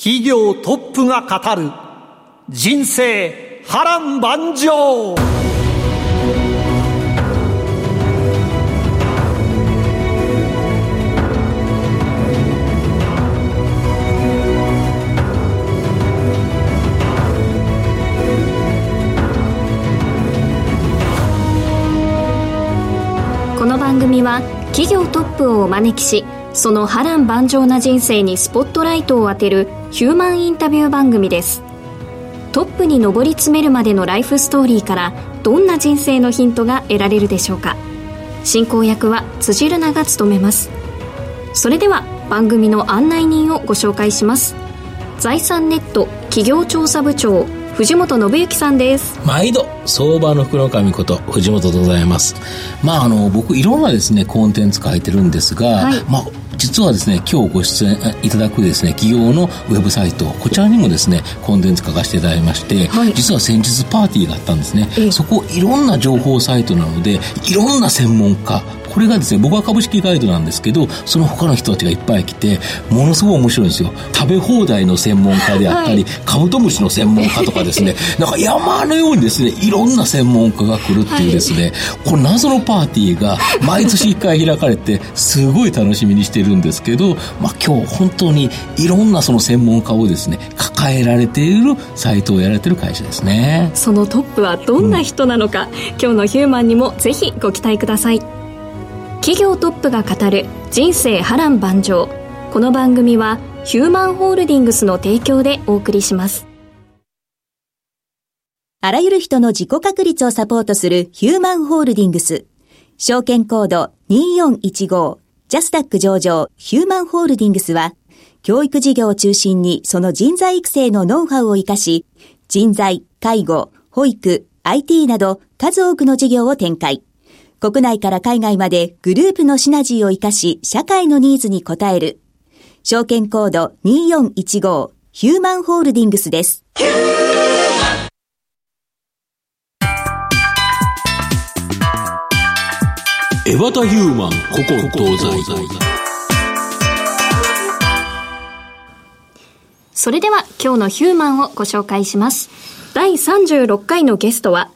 企業トップが語る人生波乱万丈。この番組は企業トップをお招きしその波乱万丈な人生にスポットライトを当てるヒューマンインタビュー番組です。トップに上り詰めるまでのライフストーリーからどんな人生のヒントが得られるでしょうか。進行役は辻るなが務めます。それでは番組の案内人をご紹介します。財産ネット企業調査部長藤本信之さんです。毎度相場の福の神こと藤本でございます。まああの僕いろんなですねコンテンツ書いてるんですが、はい、まあ実はですね、今日ご出演いただくですね、企業のウェブサイト、こちらにもですね、コンテンツ書かせていただきまして、はい、実は先日パーティーがあったんですね。そこいろんな情報サイトなので、いろんな専門家、これがですね、僕は株式ガイドなんですけど、その他の人たちがいっぱい来て、ものすごい面白いんですよ。食べ放題の専門家であったり、はい、カブトムシの専門家とかですね、なんか山のようにですね、いろんな専門家が来るっていうですね、はい、この謎のパーティーが毎年一回開かれて、すごい楽しみにしてるんですけど、まあ今日本当にいろんなその専門家をですね、抱えられているサイトをやられてる会社ですね。そのトップはどんな人なのか、うん、今日のヒューマンにもぜひご期待ください。企業トップが語る人生波乱万丈。この番組はヒューマンホールディングスの提供でお送りします。あらゆる人の自己確立をサポートするヒューマンホールディングス。証券コード2415ジャスダック上場ヒューマンホールディングスは教育事業を中心にその人材育成のノウハウを活かし人材、介護、保育、IT など数多くの事業を展開。国内から海外までグループのシナジーを活かし、社会のニーズに応える。証券コード2415ヒューマンホールディングスです。エバタヒューマン古今東西それでは今日のヒューマンをご紹介します。第36回のゲストは、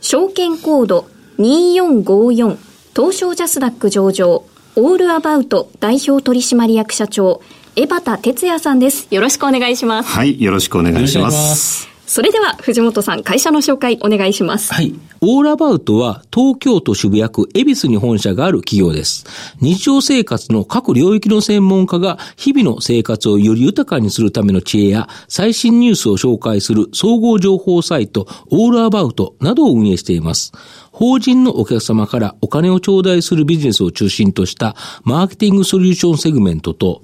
証券コード2454東証ジャスダック上場オールアバウト代表取締役社長江端哲也さんです。よろしくお願いします。はいよろしくお願いします。それでは藤本さん会社の紹介お願いします。はい。オールアバウトは東京都渋谷区恵比寿に本社がある企業です。日常生活の各領域の専門家が日々の生活をより豊かにするための知恵や最新ニュースを紹介する総合情報サイトオールアバウトなどを運営しています。法人のお客様からお金を頂戴するビジネスを中心としたマーケティングソリューションセグメントと、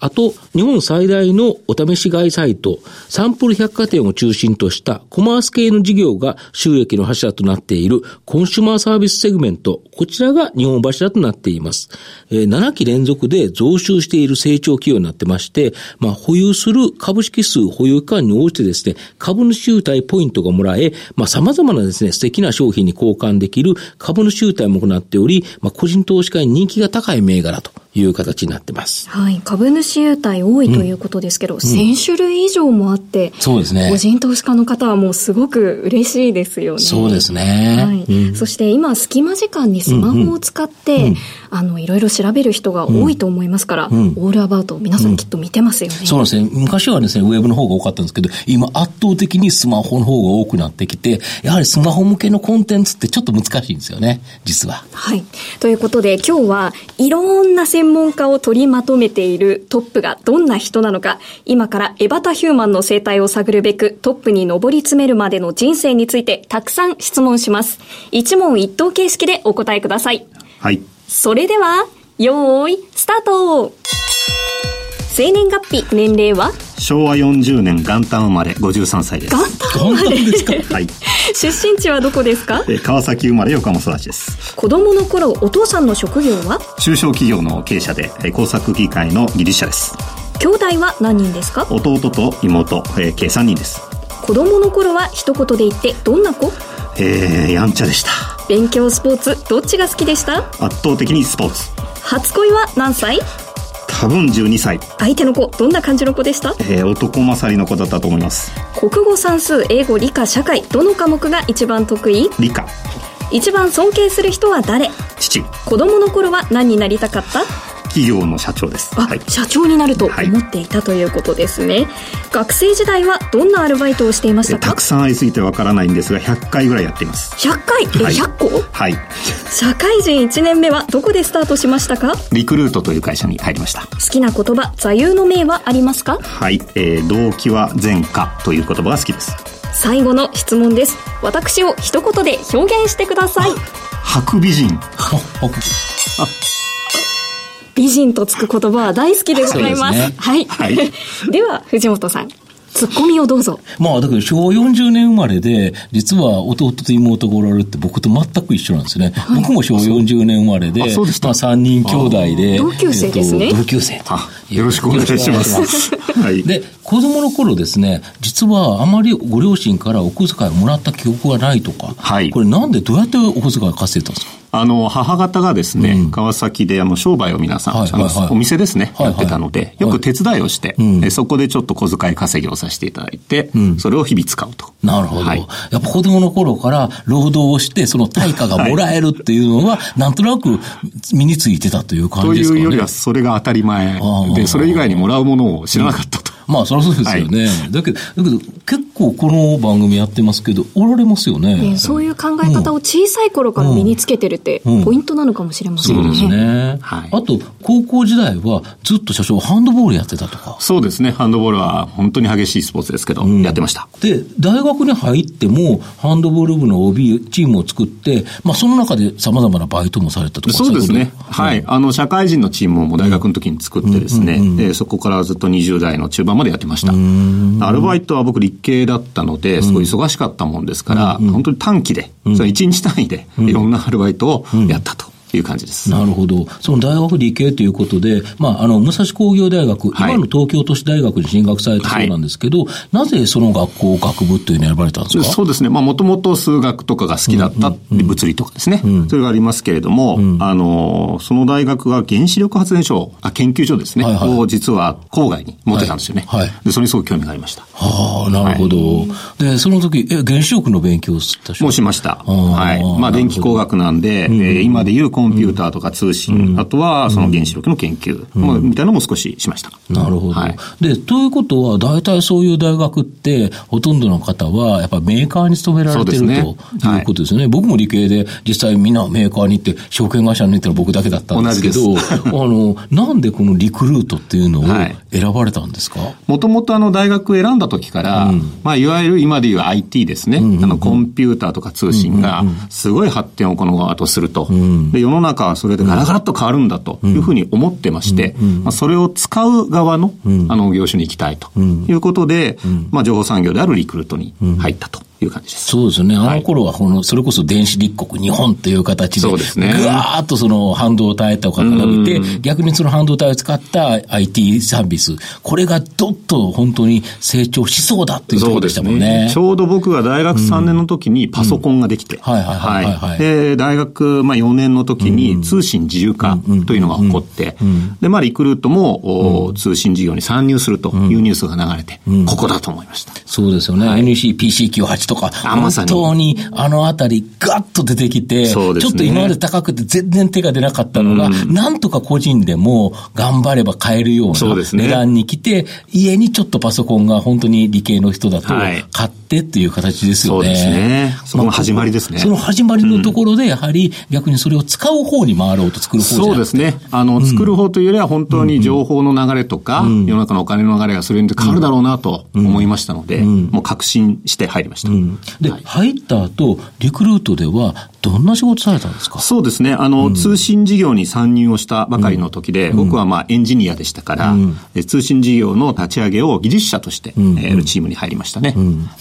あと、日本最大のお試し買いサイト、サンプル百貨店を中心としたコマース系の事業が収益の柱となっているコンシュマーサービスセグメント、こちらが日本柱となっています。7期連続で増収している成長企業になってまして、まあ、保有する株式数保有期間に応じてですね、株主優待ポイントがもらえ、まあ、様々なですね、素敵な商品に交換できる株主優待も行っており、まあ、個人投資家に人気が高い銘柄という形になってます。はい。株主優待多いということですけど、うん、1000種類以上もあって、そうですね。個人投資家の方はもうすごく嬉しいですよね。そうですね。はい。うん、そして今、隙間時間にスマホを使って、うんうん、あの、いろいろ調べる人が多いと思いますから、うん、オールアバウト、皆さんきっと見てますよね、そうですね。昔はですね、ウェブの方が多かったんですけど、今圧倒的にスマホの方が多くなってきて、やはりスマホ向けのコンテンツってちょっと難しいんですよね、実は。はい。ということで、今日はいろんな専門家を取りまとめているトップがどんな人なのか、今からエバタヒューマンの生態を探るべくトップに上り詰めるまでの人生についてたくさん質問します。一問一答形式でお答えください。はい。それでは、よーい、スタート生年月日、年齢は？昭和40年元旦生まれ53歳です。元旦生まれですかはい。出身地はどこですか？えー川崎生まれ横浜育ちです。子供の頃、お父さんの職業は？中小企業の経営者で、えー工作機械の技術者です。兄弟は何人ですか？弟と妹、えー計3人です。子供の頃は一言で言ってどんな子？えー、やんちゃでした。勉強スポーツどっちが好きでした？圧倒的にスポーツ。初恋は何歳？多分12歳。相手の子どんな感じの子でした？えー、男勝りの子だったと思います。国語算数英語理科社会どの科目が一番得意？理科、一番尊敬する人は誰？父、子供の頃は何になりたかった？企業の社長です。あ、はい。社長になると思っていたということですね、学生時代はどんなアルバイトをしていましたか？えーたくさんありすぎてわからないんですが、100回ぐらいやっています。100回？え、はい100個？はい。社会人1年目はどこでスタートしましたか？リクルートという会社に入りました。好きな言葉座右の銘はありますか？はい。えー、動機は前科という言葉が好きです。最後の質問です私を一言で表現してください白美人。美人とつく言葉は大好きでございます。すね。はい、はい。では藤本さんツッコミをどうぞ。まあ、だけど昭和40年生まれで、実は弟と妹がおられるって僕と全く一緒なんですね。僕も昭和40年生まれで、あそうでした。まあ3人兄弟で。同級生ですね。えっと同級生と。あ、よろしくお願いします。はい。で、子供の頃ですね、実はあまりご両親からお小遣いをもらった記憶がないとか、はい。これなんでどうやってお小遣い稼いでたんですか？あの、母方がですね、うん。川崎であの商売を皆さん、はいはいはい。お店ですね、はいはい。やってたので、よく手伝いをして、うん。えそこでちょっと小遣い稼ぎをさせていただいて、ん。それを日々使うと。なるほど。はい。やっぱ子供の頃から労働をして、その対価がもらえるっていうのは、なんとなく身についてたという感とじですかね。いうよりは、それが当たり前ー。で、それ以外にもらうものを知らなかったと。まあ、そりゃそうですよね。だけど、だけど、結構この番組やってますけど、おられますよね。ねそういう考え方を小さい頃から身につけてるってうんポイントなのかもしれませんね。そうですね。はいあと、高校時代はずっと社長ハンドボールやってたとか。そうですね、ハンドボールは本当に激しいスポーツですけど、やってました。で、大学に入っても、ハンドボール部の OB チームを作って、まあ、その中で様々なバイトもされたとか。そうですね。はい。あの、社会人のチームをもう大学の時に作ってですね、でそこからずっと20代の中盤までやってました。アルバイトは僕理系だったので、すごい忙しかったもんですから、本当に短期で、それ1日単位でいろんなアルバイトをやったという感じです。なるほど。その大学理系ということで、まあ、あの、武蔵工業大学、はい今の東京都市大学に進学されたそうなんですけど、なぜその学校、学部というのを選ばれたんですか？そうですね。まあ、もともと数学とかが好きだった、物理とかですね。それがありますけれども、あの、その大学が原子力発電所、あ研究所ですね、はいはいを実は郊外に持ってたんですよね。はいはいで、それにすごく興味がありました。はあ、なるほど。で、その時、え、原子力の勉強をしたもうしました。ーはい。まあ、電気工学なんで、えー今でいうコンピューターとか通信、あとはその原子力の研究、まあみたいなのも少ししました。なるほど。はい。で、ということは、大体そういう大学って、ほとんどの方は、やっぱメーカーに勤められてる、ねということですよね。僕も理系で、実際みんなメーカーに行って、証券会社に行ったら僕だけだったんですけど、同 あの、なんでこのリクルートっていうのをはい。選ばれたんですか、もともとあの大学選んだ時から、まあいわゆる今でいう IT ですね、あのコンピューターとか通信がすごい発展をこの後すると、で世の中はそれでガラガラっと変わるんだというふうに思ってまして、まあそれを使う側のあの業種に行きたいということで、まあ情報産業であるリクルートに入ったという感じです。そうですよね。あの頃は、この、それこそ電子立国日本という形で、そうですね。ぐわーっとその半導体とかが伸びて、逆にその半導体を使った IT サービス、これがどっと本当に成長しそうだっていうところでしたもんね。ちょうど僕が大学3年の時にパソコンができて、はいはいはいはいはい。で、大学、まあ、4年の時に通信自由化というのが起こって、で、まあ、リクルートも、お通信事業に参入するというニュースが流れて、ここだと思いました。そうですよね。NECPC98 とか、本当にあのあたりガッと出てきて、ちょっと今まで高くて全然手が出なかったのが、なんとか個人でも頑張れば買えるような値段に来て、家にちょっとパソコンが本当に理系の人だとはい。買ってっていう形ですよね。そうですね。そこの始まりですね。その始まりのところで、やはり逆にそれを使う方に回ろうと作る方そうですね。あの、作る方というよりは本当に情報の流れとか、世の中のお金の流れがそれに変わるだろうなと思いましたので、もう確信して入りました。で、入った後、リクルートでは、どんな仕事されたんですか？そうですね。あの、うん、通信事業に参入をしたばかりの時で、うん、僕はまあエンジニアでしたから、うん、通信事業の立ち上げを技術者として、やるチームに入りましたね。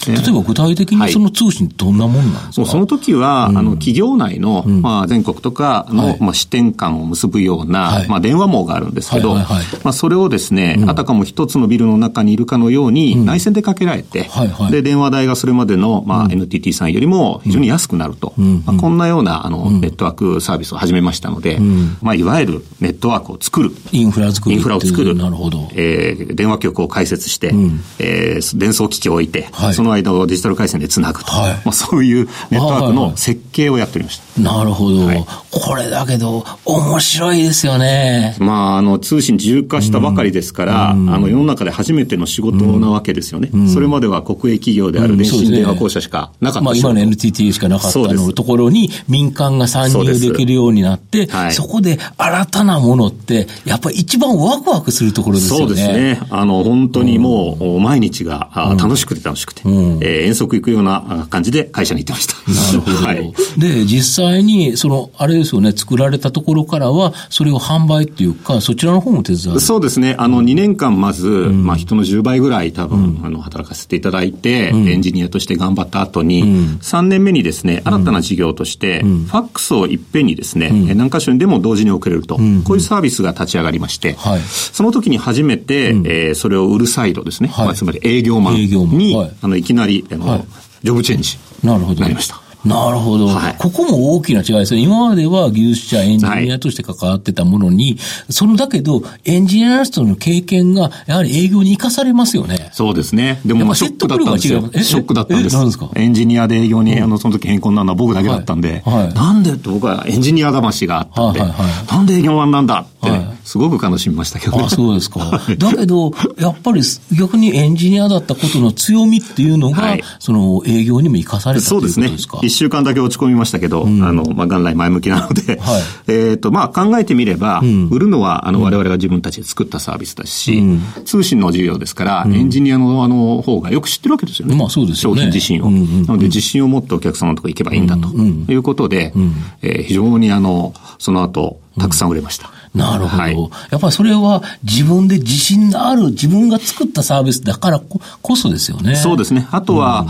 例えば具体的にその通信どんなもんなんですか、はい、その時は、あの、企業内の、まあ全国とかの、はい、まあ支店間を結ぶような、はい、まあ電話網があるんですけど、はいはいはい、まあそれをですね、あたかも一つのビルの中にいるかのように内線でかけられて、はいはい、で、電話代がそれまでの、まあ NTT さんよりも非常に安くなると。まあ、こんなような、あの、ネットワークサービスを始めましたので、まあ、いわゆるネットワークを作る。インフラ作る。インフラを作る。なるほど。えー、電話局を開設して、うん、えー、伝送機器を置いて、はい、その間をデジタル回線でつなぐと。はい、まあ、そういうネットワークの設計をやっておりました。なるほど、はい。これだけど、面白いですよね。まあ、あの、通信自由化したばかりですから、うん、あの、世の中で初めての仕事なわけですよね。うん、それまでは国営企業である電信電話公社しかなかった、ね、まあ、今の NTT しかなかったのところに民間が参入できるようになって、そはい、そこで新たなものって、やっぱり一番ワクワクするところですよね。そうですね。あの、本当にもう、毎日が、楽しくて楽しくて、うん、えー、遠足行くような感じで会社に行ってました。なるほど。はい、で、実際に、その、あれですよね、作られたところからは、それを販売っていうか、そちらの方も手伝う。そうですね。あの、2年間まず、うん、まあ、人の10倍ぐらい多分、うん、あの、働かせていただいて、エンジニアとして頑張った後に、うん、3年目にですね、新たな事業として、ファックスをいっぺんにですね、何箇所にでも同時に送れると、こういうサービスが立ち上がりまして、はい、その時に初めて、うん、えー、それを売るサイドですね、はい、まあ、つまり営業マンに、はい、あのいきなりあの、はい、ジョブチェンジなりました。なるほど、はい、ここも大きな違いですね。今までは技術者、エンジニアとして関わってたものに、はい、そのだけど、エンジニアとの経験が、やはり営業に生かされますよね。そうですね。でも、ショックだったんですよ。ショックだったんです。ですか？エンジニアで営業に、あの、その時変更なのは僕だけだったんで、はい、なんでって僕はエンジニア魂があったんで、はいはいはい、なんで営業マンなんだって、ね、すごく悲しみましたけどね。あ、そうですか。だけど、やっぱり逆にエンジニアだったことの強みっていうのが、その営業にも生かされたということですか？そうですね。一週間だけ落ち込みましたけど、うん、あの、まあ、元来前向きなので、はい、えっと、まあ、考えてみれば、うん、売るのは、あの、我々が自分たちで作ったサービスだし、うん、通信の事業ですから、エンジニアのあの方がよく知ってるわけですよね。まあ、そうですよね。商品自身を。なので、自信を持ってお客様のところ行けばいいんだということで、えー、非常にあの、その後、たくさん売れました。なるほど、はい、やっぱりそれは自分で自信のある、自分が作ったサービスだからこそですよね。そうですね。あとは、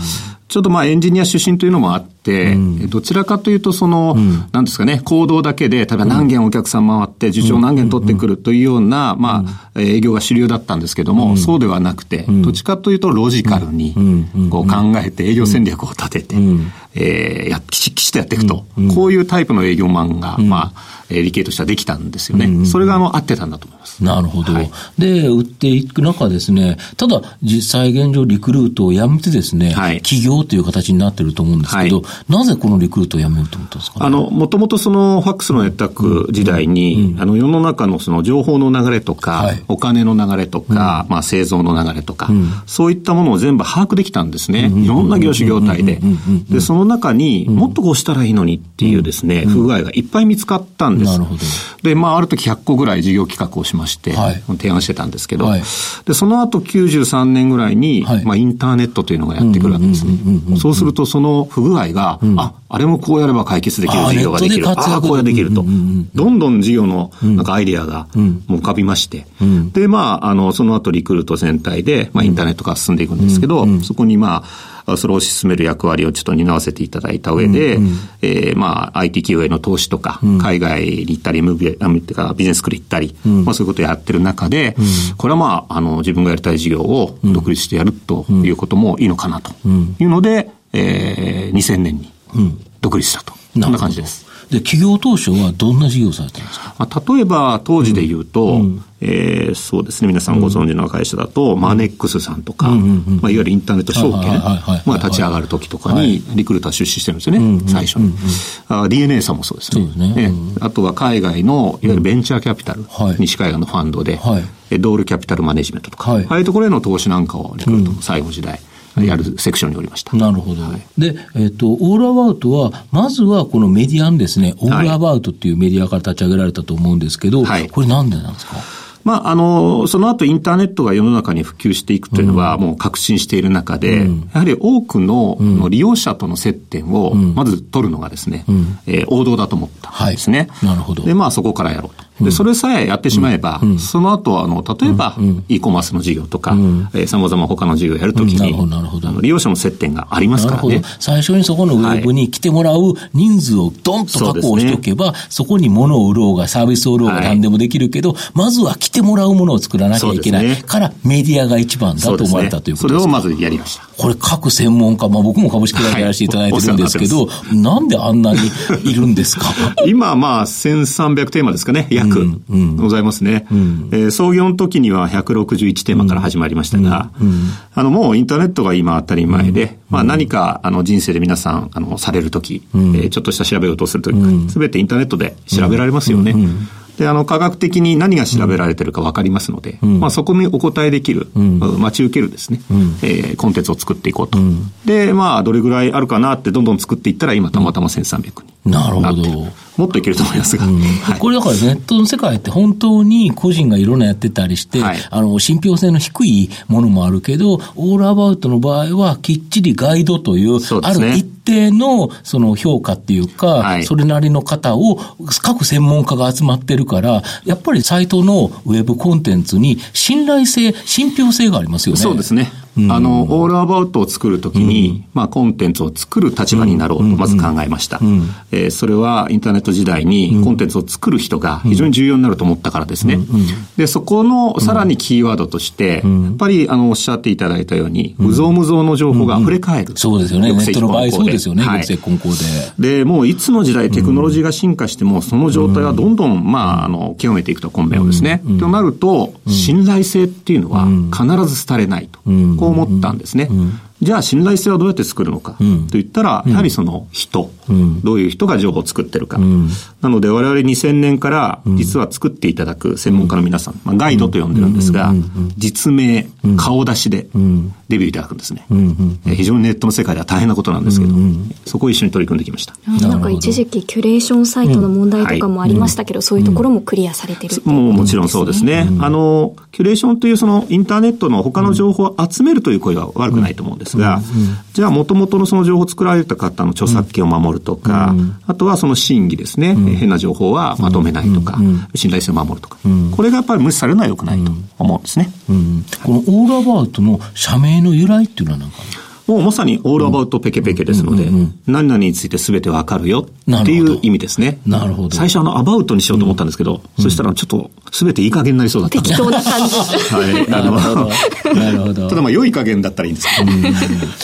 ちょっとまあエンジニア出身というのもあって、うん、どちらかというとその、うん、なんですかね、行動だけで、例えば何件お客さん回って、受賞何件取ってくるというような、まあ、営業が主流だったんですけども、そうではなくて、どっちかというとロジカルに、こう考えて営業戦略を立てて、えー、や、きちきちとやっていくと、こういうタイプの営業マンが、まあ、え理系としてはできたんですよね。うんうん、それがあの合ってたんだと思います。なるほど。はい、で、売っていく中ですね、ただ実際現状リクルートをやめてですね、はい、企業という形になってると思うんですけど、はい、なぜこのリクルートをやめようと思ったんですか、ね、あの、もともとそのファックスのネットワーク時代に、うん。うん、あの世の中のその情報の流れとか、お金の流れとか、うん、まあ製造の流れとか、そういったものを全部把握できたんですね。いろんな業種業態で。で、その中にもっとこうしたらいいのにっていうですね、不具合がいっぱい見つかったんです。なるほど。で、まあ、ある時100個ぐらい事業企画をしまして、はい、提案してたんですけど、はい、で、その後93年ぐらいに、はい、まあ、インターネットというのがやってくるわけですね。そうすると、その不具合が、うん、あ、あれもこうやれば解決できる事業ができる。ああ、こうやできると。どんどん事業のなんかアイディアがもう浮かびまして、で、まあ、あの、その後リクルート全体で、まあ、インターネットが進んでいくんですけど、そこにまあ、それを推し進める役割をちょっと担わせていただいた上で、うん。うん、えー、まあ、IT 企業への投資とか、うん、海外に行ったり、MBA、ビジネススクール行ったり、うん、まあそういうことをやってる中で、うん、これはまあ、あの、自分がやりたい事業を独立してやるということもいいのかなというので、えー、2000年に独立したと。そんな感じです。で、企業当初はどんな事業をされたんですか、まあ、例えば当時で言うと、うん、えー、そうですね、皆さんご存知の会社だと、うん、マネックスさんとか、うんうんうん、まあ、いわゆるインターネット証券が立ち上がる時とかに、リクルーター出資してるんですよね、うんうん、最初に、うんうん、DNA さんもそうですね。すね、あとは海外の、いわゆるベンチャーキャピタル、西海岸のファンドで、はい、ドールキャピタルマネジメントとか、はい、ああいうところへの投資なんかをリクルートの最後時代、やるセクションにおりました。なるほど。はい、で、えっ、ー、と、オールアバウトは、まずはこのメディアンですね、オールアバウトっていうメディアから立ち上げられたと思うんですけど、はい、これなんでなんですか？まあ、あの、その後インターネットが世の中に普及していくというのはもう確信している中で、やはり多くの利用者との接点をまず取るのがですね、えー王道だと思ったんですね。なるほど。で、まあそこからやろうと。で、それさえやってしまえば、その後、あの、例えば、e コマースの事業とか、えー様々他の事業をやるときに、うん。なるほどなるほど。あの利用者の接点がありますからね。。最初にそこのウェブに来てもらう人数をドンと確保しておけば、そこに物を売ろうがサービスを売ろうがはい。何でもできるけど、まずは来てもらうものを作らなきゃいけないから、メディアが一番だと思われたということですか？それをまずやりました。これ各専門家、まあ僕も株式会社やらせていただいてるんですけど、なんであんなにいるんですか？今、まあ、1300テーマですかね、約、ございますね、えー創業の時には161テーマから始まりましたが、あの、もうインターネットが今当たり前で、まあ何か、あの、人生で皆さん、あの、される時、えーちょっとした調べ事をする時すべてインターネットで調べられますよね。で、あの、科学的に何が調べられてるか分かりますので、まあそこにお答えできる、待ち受けるですね、えーコンテンツを作っていこうと。で、まあ、どれぐらいあるかなってどんどん作っていったら、今たまたま1300に。なるほどもっといけると思いますが。はいこれだからネットの世界って本当に個人がいろんなやってたりして、はいあの、信憑性の低いものもあるけど、オールアバウトの場合はきっちりガイドという、そうねある一定のその評価っていうか、はいそれなりの方を各専門家が集まってるから、やっぱりサイトのウェブコンテンツに信頼性、信憑性がありますよね。そうですね。あの、オールアバウトを作るときに、まあ、コンテンツを作る立場になろうと、まず考えました。えーそれは、インターネット時代に、コンテンツを作る人が非常に重要になると思ったからですね。で、そこの、さらにキーワードとして、やっぱり、あの、おっしゃっていただいたように、無造無造の情報が溢れ返る。そうですよね。ネットの場合そうですよね。はい。で。で、もういつの時代テクノロジーが進化しても、その状態はどんどん、まあ、あの、極めていくと、根面をですね。となると、信頼性っていうのは必ず廃れないと、こう思ったんですね。じゃあ、信頼性はどうやって作るのかと言ったら、やはりその人、どういう人が情報を作ってるか。なので、我々2000年から、実は作っていただく専門家の皆さん、まあ、ガイドと呼んでるんですが、実名、顔出しでデビューいただくんですね。え非常にネットの世界では大変なことなんですけど、そこを一緒に取り組んできました。なんか一時期キュレーションサイトの問題とかもありましたけど、そういうところもクリアされてるっていうこともうもちろんそうですね。あの、キュレーションというそのインターネットの他の情報を集めるという声は悪くないと思うんですが、じゃあ元々のその情報を作られた方の著作権を守るとか、あとはその真偽ですね、変な情報はまとめないとか、信頼性を守るとか、これがやっぱり無視されるのは良くないと思うんですね。うん。このオールアバウトの社名の由来っていうのはなんか、もうまさにオールアバウトペケペケですので、何々について全てわかるよっていう意味ですね。なるほど最初あのアバウトにしようと思ったんですけど、そしたらちょっと全ていい加減になりそうだったんで。適当な感じ。はい。あの、なるほど。ただまあ良い加減だったらいいんです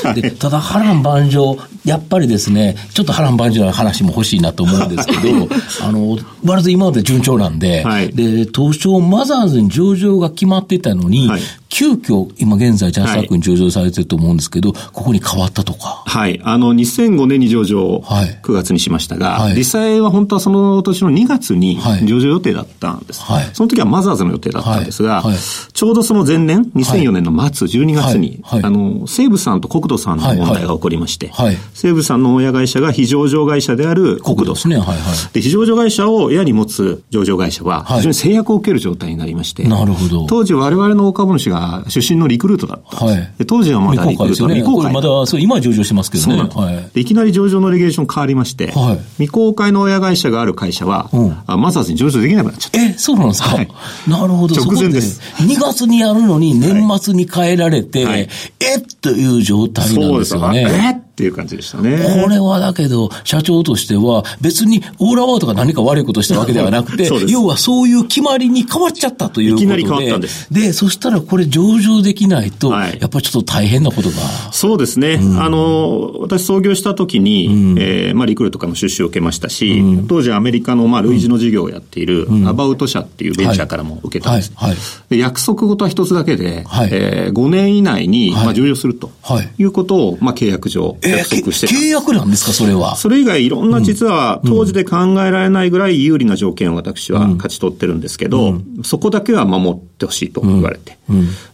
けど。でただ波乱万丈、やっぱりですね、ちょっと波乱万丈な話も欲しいなと思うんですけど、あの、割と今まで順調なんで、はいで、東証マザーズに上場が決まってたのに、はい急遽、今現在ジャスタックに上場されてると思うんですけど、ここに変わったとか。はい。あの、2005年に上場をはい。9月にしましたが、はい。実際は本当はその年の2月にはい。上場予定だったんです。はい。その時はマザーズの予定だったんです。が、はい。はいちょうどその前年、2004年の末、12月に、はい。はい。あの、西武さんと国土さんの問題が起こりまして、はい。はい。西武さんの親会社が非上場会社である国土ですね。はい。はい。で、非上場会社を親に持つ上場会社は、はい。非常に制約を受ける状態になりまして、なるほど。当時我々の大株主が出身のリクルートだったんです。はいで当時はまだリクルートの未公開ね。これ未公開まだ、そう、今は上場してますけどね。そうなんです、はい。でいきなり上場のレギュレーション変わりまして、はい未公開の親会社がある会社は、うんあマザーズに上場できなくなっちゃった。え、そうなんですか、はいなるほど。直前ですで2月にやるのに年末に変えられて、はいえっ？という状態なんですよね。えっ？っていう感じでしたね。これはだけど、社長としては、別にオーラワーとか何か悪いことしたわけではなくて要はそういう決まりに変わっちゃったということで。いきなり変わったんです。で、そしたらこれ上場できないと、はい。やっぱりちょっと大変なことが。そうですね。あの、私創業した時に、えーまあ、リクルートからの出資を受けましたし、当時アメリカの、まあ、類似の事業をやっている、アバウト社っていうベンチャーからも受けたんです。はい。はい。で約束事は一つだけで、はい。え5年以内に、はい。まあ、上場するとはい。い。うことを、まあ、契約上え約束して契約なんですか、それは。それ以外いろんな実は当時で考えられないぐらい有利な条件を私は勝ち取ってるんですけど、そこだけは守ってほしいと言われて。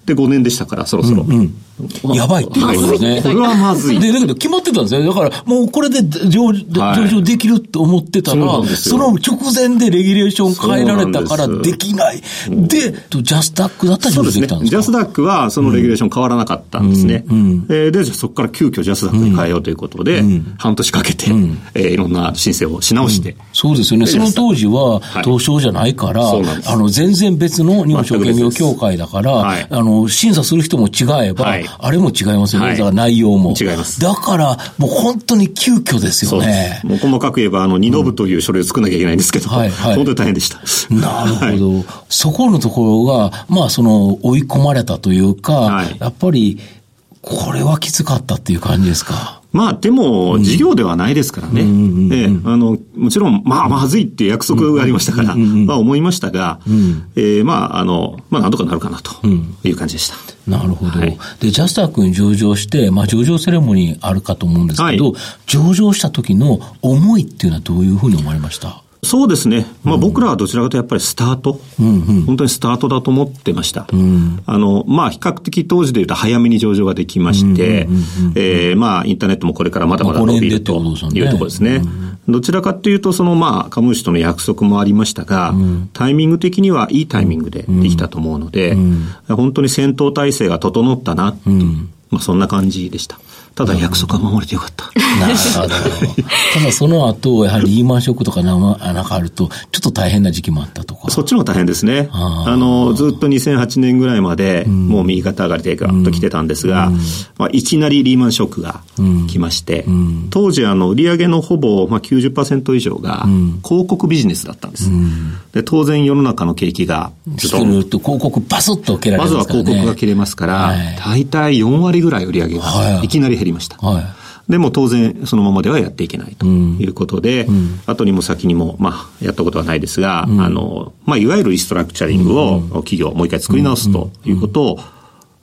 で、5年でしたからそろそろ。やばいっていうことですね。これはまずい。で、だけど決まってたんですよ。だから、もうこれで上上場できるって思ってたら、その直前でレギュレーション変えられたからできない。で、ジャスダックだったら上場できたんですか？ジャスダックはそのレギュレーション変わらなかったんですね。えーで、じゃあそこから急遽ジャスダックに変えようということで、半年かけて、えーいろんな申請をし直して、そうですよね。その当時ははい。東証じゃないから、あの、全然別の日本証券業協会だから、はいあの、審査する人も違えば、はいあれも違いますよね。はいだから内容も。違いますだから、もう本当に急遽ですよね。もう細かく言えば、あの、二ノ部という書類を作らなきゃいけないんですけど、はいはい本当に大変でした。なるほど。はいそこのところが、まあ、その、追い込まれたというか、はいやっぱり、これはきつかったっていう感じですか？まあ、でも、事業ではないですからね。ええあの、もちろん、まあ、まずいって約束がありましたから、まあ、思いましたが、ええまあ、あの、まあ、なんとかなるかなという感じでした。なるほど。はい。で、ジャスタックに上場して、まあ、上場セレモニーあるかと思うんですけど、はい。上場した時の思いっていうのはどういうふうに思われました？そうですね。まあ、僕らはどちらかというとやっぱりスタート、本当にスタートだと思ってました。あの、まあ、比較的当時で言うと早めに上場ができまして、インターネットもこれからまだまだ伸びるというところですね。どちらかというと、そのまあ、株主との約束もありましたが、タイミング的にはいいタイミングでできたと思うので、本当に戦闘態勢が整ったな、まあ、そんな感じでした。ただ約束は守れてよかった。なるほど。ただその後、やはりリーマンショックとかなんかあると、ちょっと大変な時期もあったとか。そっちの方が大変ですね。あの、ずっと2008年ぐらいまで、もう右肩上がりでガッと来てたんですが、まあ、いきなりリーマンショックが来まして、当時、あの、売上のほぼ、まあ、90%以上が、広告ビジネスだったんです。で、当然世の中の景気が、つけると広告バスッと蹴られまずはますからね。広告が切れますから、はい大体4割ぐらい売上はいがいきなり減りました。はい。でも当然そのままではやっていけないということで、後にも先にも、まあ、やったことはないですが、あの、まあ、いわゆるリストラクチャリングを企業もう一回作り直すということを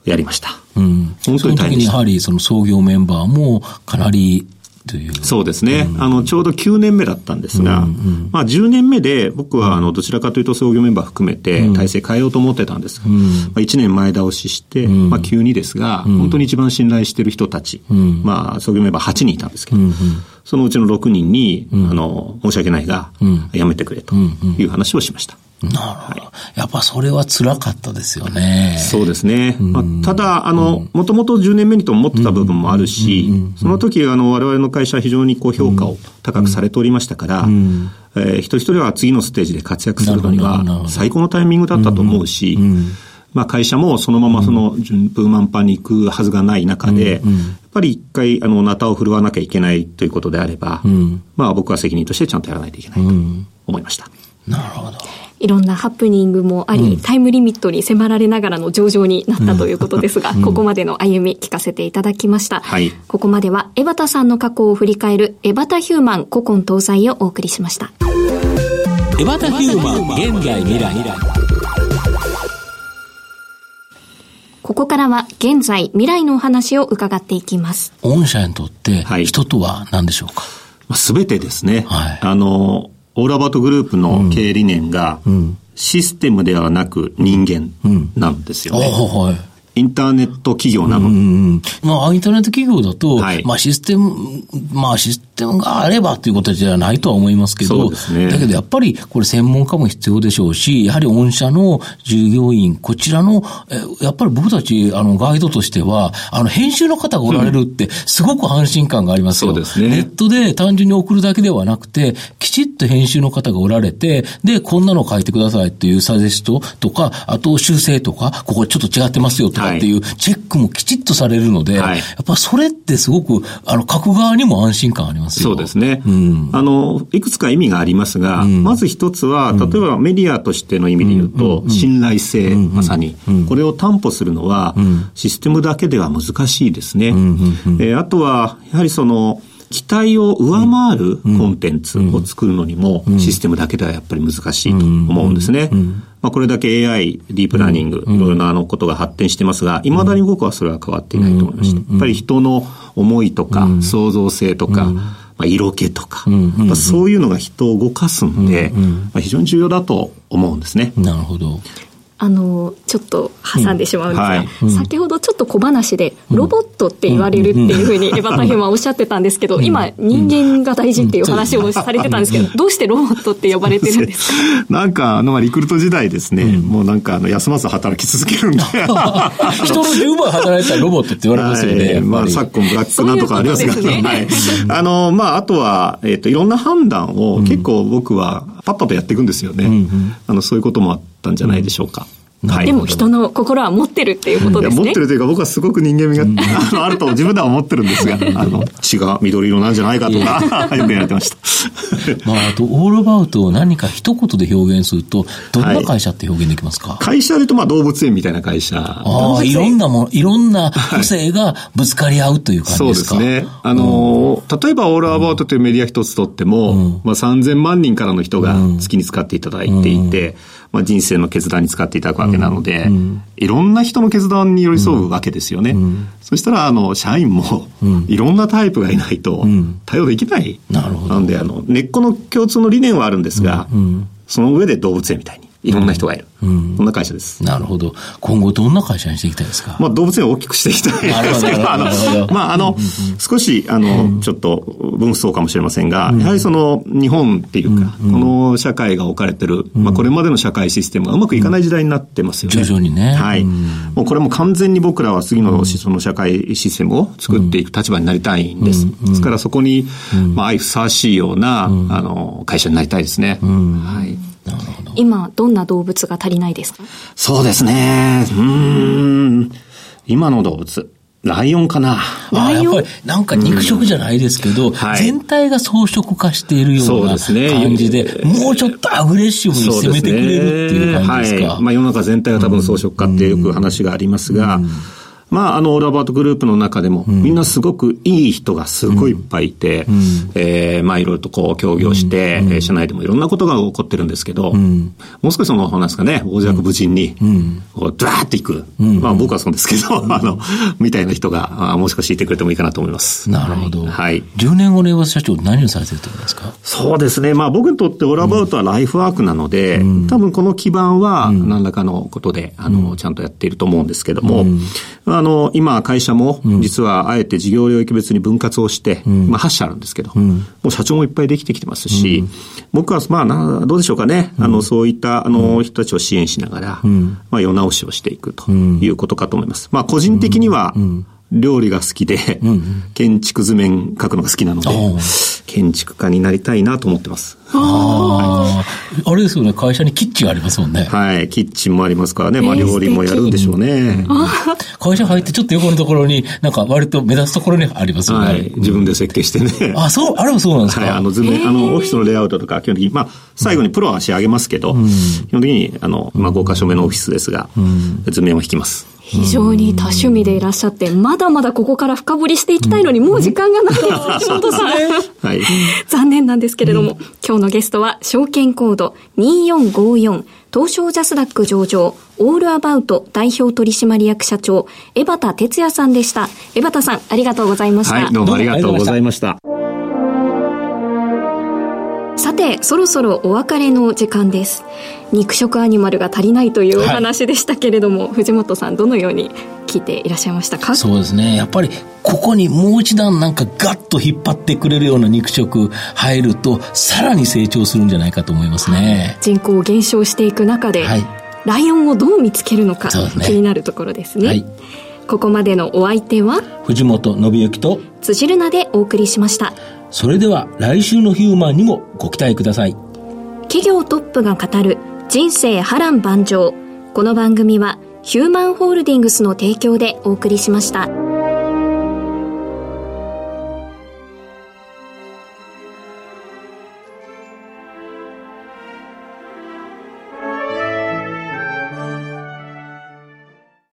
やりました。うん。本当に大変でしやはりその創業メンバーもかなりという。そうですね。あの、ちょうど9年目だったんですが、まあ10年目で僕はあの、どちらかというと創業メンバー含めて体制変えようと思ってたんですが、まあ1年前倒しして、まあ急にですが、本当に一番信頼している人たち、まあ創業メンバー8人いたんですけど、そのうちの6人に、あの、申し訳ないが、辞めてくれという話をしました。なるほど。やっぱそれは辛かったですよね。そうですね。まあ、ただ、あの、もともと10年目にと思ってた部分もあるし、その時、あの、我々の会社は非常にこう評価を高くされておりましたから、えー一人一人は次のステージで活躍するのには最高のタイミングだったと思うし、まあ会社もそのままその順風満帆に行くはずがない中で、やっぱり一回、あの、ナタを振るわなきゃいけないということであれば、まあ僕は責任としてちゃんとやらないといけないと思いました。なるほど。いろんなハプニングもあり、タイムリミットに迫られながらの上場になったということですが、ここまでの歩み聞かせていただきました。はいここまでは、江端さんの過去を振り返る、江端ヒューマン古今東西をお送りしました。エバタヒューマン現在未来。ここからは、現在、未来のお話を伺っていきます。御社にとってはい人とは何でしょうか、すべてですね、はいあの、オーラバートグループの経営理念が、システムではなく人間なんですよあね。あ、はい。インターネット企業なので、うん。まあ、インターネット企業だと、はいまあ、システム、まあ、システムがあればということじゃないとは思いますけど、ね。だけどやっぱり、これ専門家も必要でしょうし、やはり御社の従業員、こちらの、えやっぱり僕たち、あの、ガイドとしては、あの、編集の方がおられるって、すごく安心感がありますよ。そうですね。ネットで単純に送るだけではなくて、きちっと編集の方がおられて、で、こんなの書いてくださいっていうサジェストとか、あと修正とか、ここちょっと違ってますよとかっていうチェックもきちっとされるので、はい。やっぱそれってすごく、あの、書く側にも安心感ありますよ。そうですね。あの、いくつか意味がありますが、まず一つは、例えばメディアとしての意味で言うと、信頼性、まさに、これを担保するのは、システムだけでは難しいですね。えーあとは、やはりその、期待を上回るコンテンツを作るのにも、システムだけではやっぱり難しいと思うんですね。まあ、これだけ AI、ディープラーニング、いろいろなあのことが発展してますが、未だに僕はそれは変わっていないと思いました。やっぱり人の思いとか、創造性とか、まあ、色気とか、やっぱそういうのが人を動かすんで、まあ、非常に重要だと思うんですね。なるほど。あの、ちょっと挟んでしまうんですが、はい。先ほどちょっと小話で、ロボットって言われるっていうふうに、エバタヒューマンおっしゃってたんですけど、今、人間が大事っていう話をされてたん。ですけど、どうしてロボットって呼ばれてるんですか？なんか、あの、まあリクルート時代ですね、もうなんか、あの、休まず働き続けるんで。人の10倍働いたらロボットって言われますよね。はい、まあ、昨今ブラックなんとかありますが、そういうことはい。です。あの、まあ、あとは、えっ、と、いろんな判断を結構僕はパッパとやっていくんですよね。あの、そういうこともあったんじゃないでしょうか。はい。でも人の心は持ってるっていうことですね。持ってるというか僕はすごく人間味があのあると自分では思ってるんですが、あの、血が緑色なんじゃないかとか、よく言われてました。まあ、あと、オールアバウトを何か一言で表現すると、どんな会社って表現できますか、会社で言うとまあ動物園みたいな会社。ああ、いろんなもの、いろんな個性がぶつかり合うという感じそうでか。ですすね。あの、例えばオールアバウトというメディア一つとっても、まあ3000万人からの人が月に使っていただいていて、まあ人生の決断に使っていただくわけなので、いろんな人の決断に寄り添うわけですよね。そしたら、あの、社員も、いろんなタイプがいないと対応できない。なるほど。なんで、あの、根っこの共通の理念はあるんですが、その上で動物園みたいに、いろんな人がいる。そん。な会社です。なるほど。今後どんな会社にしていきたいですか、まあ、動物園を大きくしていきたい。んですけど、あの、どまあ、あの、少し、あの、ちょっと、分相かもしれませんが、やはりその、日本っていうか、この社会が置かれてる、まあ、これまでの社会システムがうまくいかない時代になってますよね。徐々にね。はい。うん。もうこれも完全に僕らは次のその社会システムを作っていく立場になりたいんです。ですからそこに、まあ、相ふさわしいような、あの、会社になりたいですね。はい。今、どんな動物が足りないですか？そうですね。うーん。今の動物。ライオンかな。ああやっぱりなんか肉食じゃないですけど、はい全体が装飾化しているようなそうですね感じで、もうちょっとアグレッシブに攻めてくれるっていう感じですか。はい。まあ世の中全体が多分装飾化ってよく話がありますが、まあ、あの、オールアバートグループの中でも、みんなすごくいい人がすごいいっぱいいて、えーまあ、いろいろとこう、協業して、えー社内でもいろんなことが起こってるんですけど、もう少しその、なんですかね、大弱無尽に、こう、ドワーっていく。まあ、僕はそうですけど、あの、みたいな人が、あもう少しいてくれてもいいかなと思います。なるほど。はい。10年後の江端社長、何をされてると思いますか？そうですね。まあ僕にとってオールアバウトはライフワークなので、多分この基盤は何らかのことで、あの、ちゃんとやっていると思うんですけども、あの、今会社も実はあえて事業領域別に分割をして、まあ8社あるんですけど、もう社長もいっぱいできてきてますし、僕はまあな、どうでしょうかね。あの、そういったあの人たちを支援しながら、まあ世直しをしていくということかと思います。まあ個人的には、料理が好きで、建築図面描くのが好きなので、建築家になりたいなと思ってます。ああ、あれですよね、会社にキッチンありますもんね。はい。キッチンもありますからね。まあ料理もやるんでしょうね。会社入ってちょっと横のところに、なんか割と目立つところにありますよね。はい。自分で設計してね。あ、そう、あれもそうなんですか？はい。あの図面、あの、オフィスのレイアウトとか、基本的に、まあ、最後にプロは仕上げますけど、基本的に、あの、まあ、5箇所目のオフィスですが、図面を引きます。非常に多趣味でいらっしゃって、まだまだここから深掘りしていきたいのに、もう時間がないです、橋本さん。はい。残念なんですけれども、今日のゲストは、証券コード2454、東証ジャスダック上場、オールアバウト代表取締役社長、江端哲也さんでした。江端さん、ありがとうございました。はい。どうもありがとうございました。そろそろお別れの時間です。肉食アニマルが足りないというお話でしたけれども、藤本さん、どのように聞いていらっしゃいましたか？そうですね。やっぱり、ここにもう一段なんかガッと引っ張ってくれるような肉食入ると、さらに成長するんじゃないかと思いますね。人口減少していく中で、はいライオンをどう見つけるのか、ね気になるところですね。はいここまでのお相手は、藤本信之と、辻るなでお送りしました。それでは来週のヒューマンにもご期待ください。企業トップが語る人生波乱万丈。この番組はヒューマンホールディングスの提供でお送りしました。